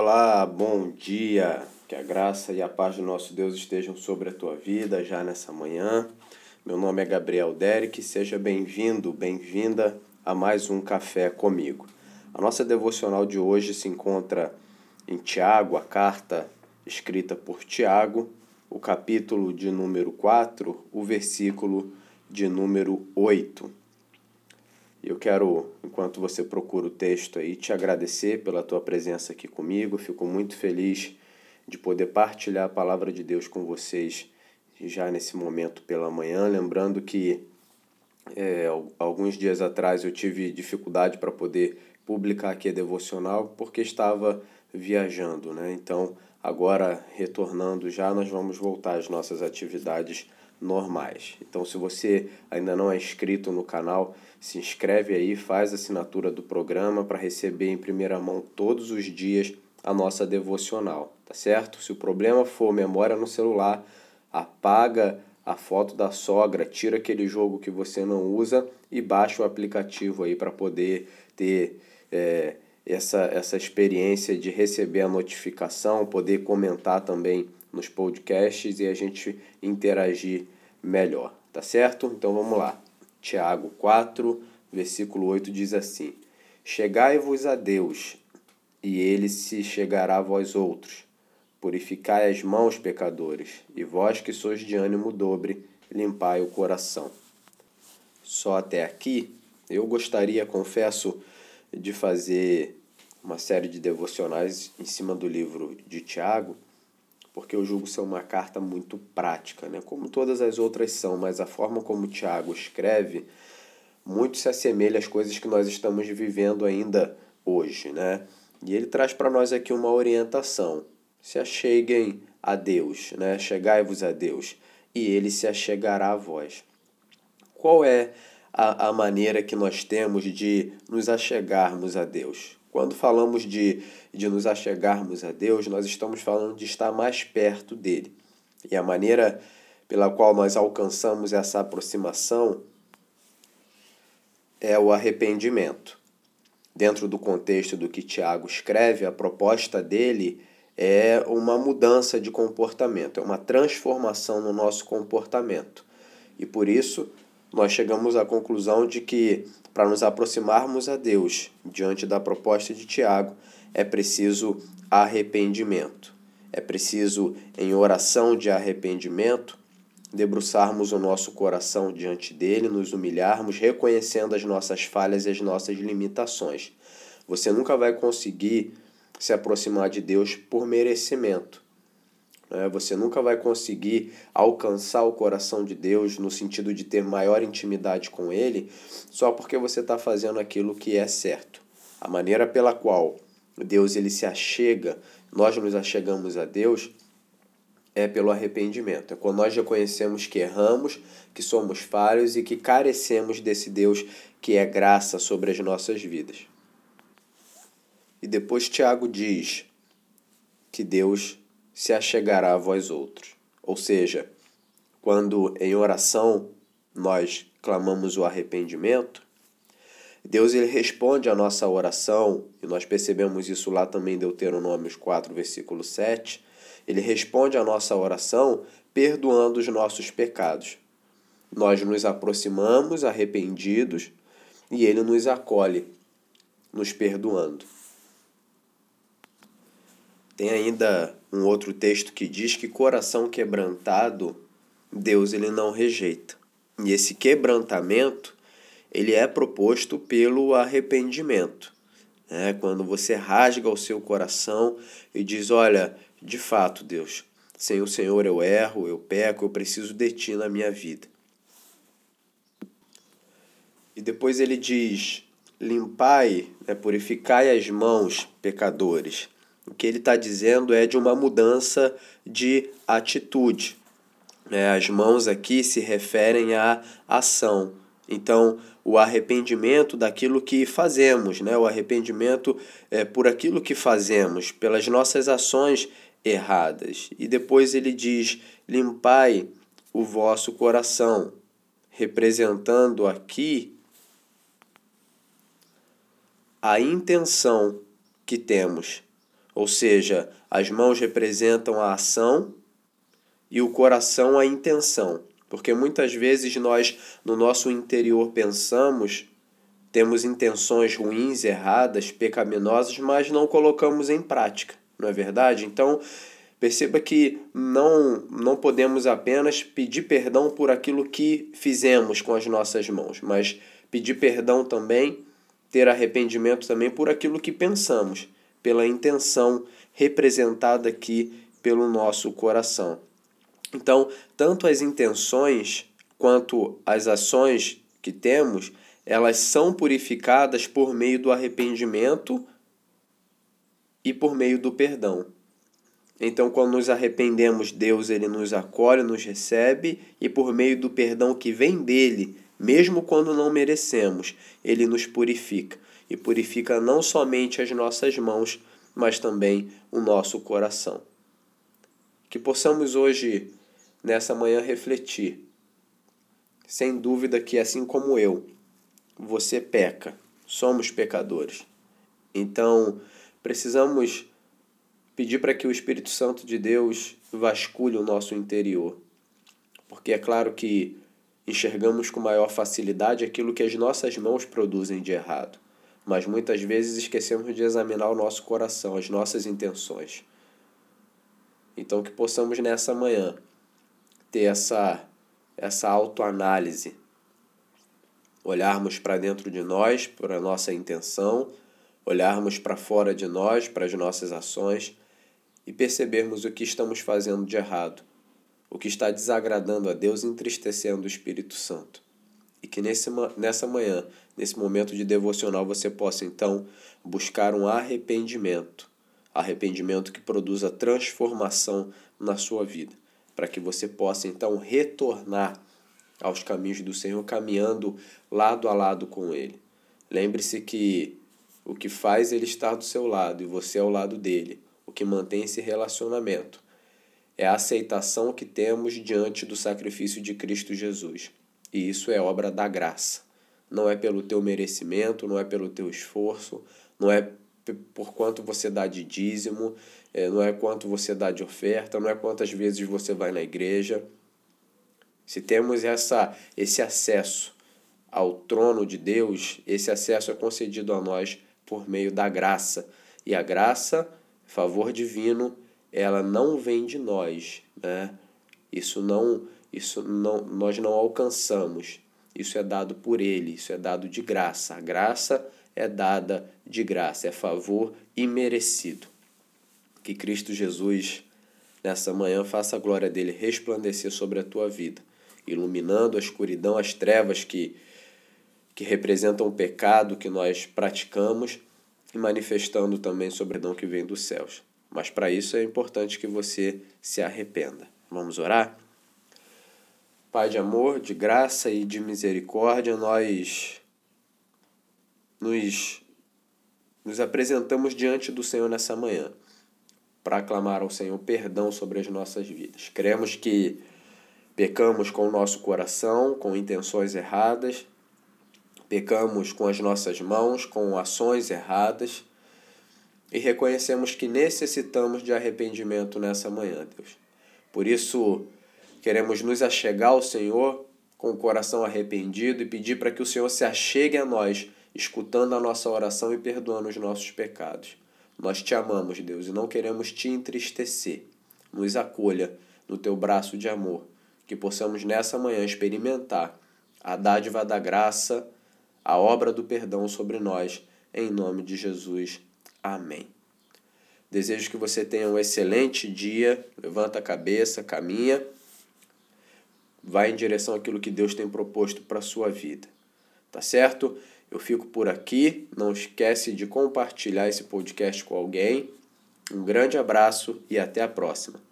olá, bom dia. Que a graça e a paz do nosso Deus estejam sobre a tua vida já nessa manhã. Meu nome é Gabriel Derek, seja bem-vindo, bem-vinda a mais um Café comigo. A nossa devocional de hoje se encontra em Tiago, a carta escrita por Tiago, o capítulo de número 4, o versículo de número 8. Eu quero, enquanto você procura o texto aí, te agradecer pela tua presença aqui comigo. Fico muito feliz de poder partilhar a palavra de Deus com vocês já nesse momento pela manhã. Lembrando que é, alguns dias atrás eu tive dificuldade para poder publicar aqui a devocional porque estava viajando, né? Então, agora retornando já, nós vamos voltar às nossas atividades normais. Então, se você ainda não é inscrito no canal, se inscreve aí, faz a assinatura do programa para receber em primeira mão todos os dias a nossa devocional, tá certo? Se o problema for memória no celular, apaga a foto da sogra, tira aquele jogo que você não usa e baixa o aplicativo aí para poder ter é, essa, essa experiência de receber a notificação, poder comentar também nos podcasts e a gente interagir melhor, tá certo? Então vamos lá. Tiago 4, versículo 8 diz assim: Chegai-vos a Deus, e ele se chegará a vós outros. Purificai as mãos, pecadores, e vós que sois de ânimo dobre, limpai o coração. Só até aqui, eu gostaria, confesso, de fazer uma série de devocionais em cima do livro de Tiago, porque eu julgo ser uma carta muito prática, né? como todas as outras são, mas a forma como Tiago escreve muito se assemelha às coisas que nós estamos vivendo ainda hoje. Né? E ele traz para nós aqui uma orientação. Se acheguem a Deus, né? chegai-vos a Deus, e ele se achegará a vós. Qual é a, a maneira que nós temos de nos achegarmos a Deus? Quando falamos de, de nos achegarmos a Deus, nós estamos falando de estar mais perto dele. E a maneira pela qual nós alcançamos essa aproximação é o arrependimento. Dentro do contexto do que Tiago escreve, a proposta dele é uma mudança de comportamento, é uma transformação no nosso comportamento. E por isso nós chegamos à conclusão de que para nos aproximarmos a Deus diante da proposta de Tiago, é preciso arrependimento. É preciso, em oração de arrependimento, debruçarmos o nosso coração diante dele, nos humilharmos, reconhecendo as nossas falhas e as nossas limitações. Você nunca vai conseguir se aproximar de Deus por merecimento. Né? Você nunca vai conseguir alcançar o coração de Deus no sentido de ter maior intimidade com Ele só porque você está fazendo aquilo que é certo. A maneira pela qual Deus ele se achega, nós nos achegamos a Deus, é pelo arrependimento. É quando nós reconhecemos que erramos, que somos falhos e que carecemos desse Deus que é graça sobre as nossas vidas. E depois Tiago diz que Deus se achegará a vós outros. Ou seja, quando em oração nós clamamos o arrependimento, Deus ele responde a nossa oração, e nós percebemos isso lá também em Deuteronômios 4, versículo 7. Ele responde a nossa oração perdoando os nossos pecados. Nós nos aproximamos arrependidos e ele nos acolhe, nos perdoando. Tem ainda um outro texto que diz que coração quebrantado, Deus ele não rejeita. E esse quebrantamento, ele é proposto pelo arrependimento. É quando você rasga o seu coração e diz: Olha, de fato, Deus, sem o Senhor eu erro, eu peco, eu preciso de Ti na minha vida. E depois ele diz: Limpai, né, purificai as mãos, pecadores. O que ele está dizendo é de uma mudança de atitude. É, as mãos aqui se referem à ação. Então, o arrependimento daquilo que fazemos, né? o arrependimento é, por aquilo que fazemos, pelas nossas ações erradas. E depois ele diz: limpai o vosso coração, representando aqui a intenção que temos Ou seja, as mãos representam a ação e o coração a intenção. Porque muitas vezes nós, no nosso interior, pensamos, temos intenções ruins, erradas, pecaminosas, mas não colocamos em prática, não é verdade? Então, perceba que não, não podemos apenas pedir perdão por aquilo que fizemos com as nossas mãos, mas pedir perdão também, ter arrependimento também por aquilo que pensamos, pela intenção representada aqui pelo nosso coração. Então, tanto as intenções quanto as ações que temos, elas são purificadas por meio do arrependimento e por meio do perdão. Então, quando nos arrependemos, Deus ele nos acolhe, nos recebe e por meio do perdão que vem dele, mesmo quando não merecemos, ele nos purifica e purifica não somente as nossas mãos, mas também o nosso coração. Que possamos hoje nessa manhã refletir. Sem dúvida que, assim como eu, você peca, somos pecadores. Então, precisamos pedir para que o Espírito Santo de Deus vasculhe o nosso interior. Porque é claro que enxergamos com maior facilidade aquilo que as nossas mãos produzem de errado, mas muitas vezes esquecemos de examinar o nosso coração, as nossas intenções. Então, que possamos nessa manhã ter essa, essa autoanálise. Olharmos para dentro de nós, para a nossa intenção, olharmos para fora de nós, para as nossas ações e percebermos o que estamos fazendo de errado, o que está desagradando a Deus e entristecendo o Espírito Santo. E que nesse, nessa manhã, nesse momento de devocional, você possa então buscar um arrependimento arrependimento que produza transformação na sua vida para que você possa então retornar aos caminhos do Senhor, caminhando lado a lado com Ele. Lembre-se que o que faz Ele estar do seu lado e você ao lado dele, o que mantém esse relacionamento, é a aceitação que temos diante do sacrifício de Cristo Jesus. E isso é obra da graça. Não é pelo teu merecimento, não é pelo teu esforço, não é por quanto você dá de dízimo, é, não é quanto você dá de oferta, não é quantas vezes você vai na igreja. Se temos essa, esse acesso ao trono de Deus, esse acesso é concedido a nós por meio da graça. E a graça, favor divino, ela não vem de nós, né? Isso não, isso não, nós não alcançamos. Isso é dado por ele, isso é dado de graça. A graça é dada de graça, é favor imerecido. Que Cristo Jesus, nessa manhã, faça a glória dele resplandecer sobre a tua vida, iluminando a escuridão, as trevas que, que representam o pecado que nós praticamos e manifestando também a sobredão que vem dos céus. Mas para isso é importante que você se arrependa. Vamos orar? Pai de amor, de graça e de misericórdia, nós nos, nos apresentamos diante do Senhor nessa manhã para clamar ao Senhor perdão sobre as nossas vidas. Cremos que pecamos com o nosso coração, com intenções erradas, pecamos com as nossas mãos, com ações erradas e reconhecemos que necessitamos de arrependimento nessa manhã, Deus. Por isso, queremos nos achegar ao Senhor com o coração arrependido e pedir para que o Senhor se achegue a nós, escutando a nossa oração e perdoando os nossos pecados. Nós te amamos, Deus, e não queremos te entristecer. Nos acolha no teu braço de amor, que possamos nessa manhã experimentar a dádiva da graça, a obra do perdão sobre nós, em nome de Jesus. Amém. Desejo que você tenha um excelente dia. Levanta a cabeça, caminha. Vai em direção àquilo que Deus tem proposto para a sua vida. Tá certo? Eu fico por aqui. Não esquece de compartilhar esse podcast com alguém. Um grande abraço e até a próxima.